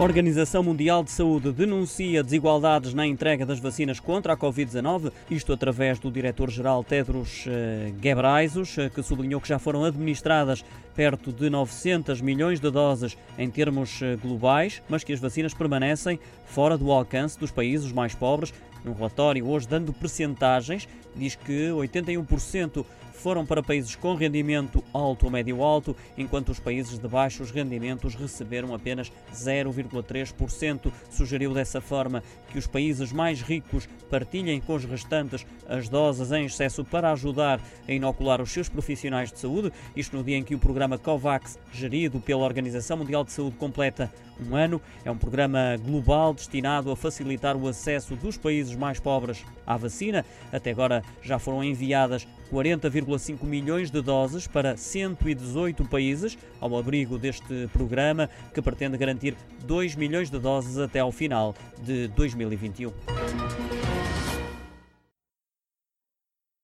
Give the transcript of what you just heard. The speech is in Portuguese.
Organização Mundial de Saúde denuncia desigualdades na entrega das vacinas contra a Covid-19, isto através do diretor-geral Tedros eh, Ghebreyesus, eh, que sublinhou que já foram administradas perto de 900 milhões de doses em termos eh, globais, mas que as vacinas permanecem fora do alcance dos países mais pobres. Num relatório hoje dando percentagens, diz que 81% foram para países com rendimento alto ou médio alto, enquanto os países de baixos rendimentos receberam apenas 0,3%. Sugeriu dessa forma que os países mais ricos partilhem com os restantes as doses em excesso para ajudar a inocular os seus profissionais de saúde, isto no dia em que o programa COVAX, gerido pela Organização Mundial de Saúde, completa um ano. É um programa global destinado a facilitar o acesso dos países mais pobres à vacina. Até agora já foram enviadas 40,5 milhões de doses para 118 países ao abrigo deste programa que pretende garantir 2 milhões de doses até ao final de 2021.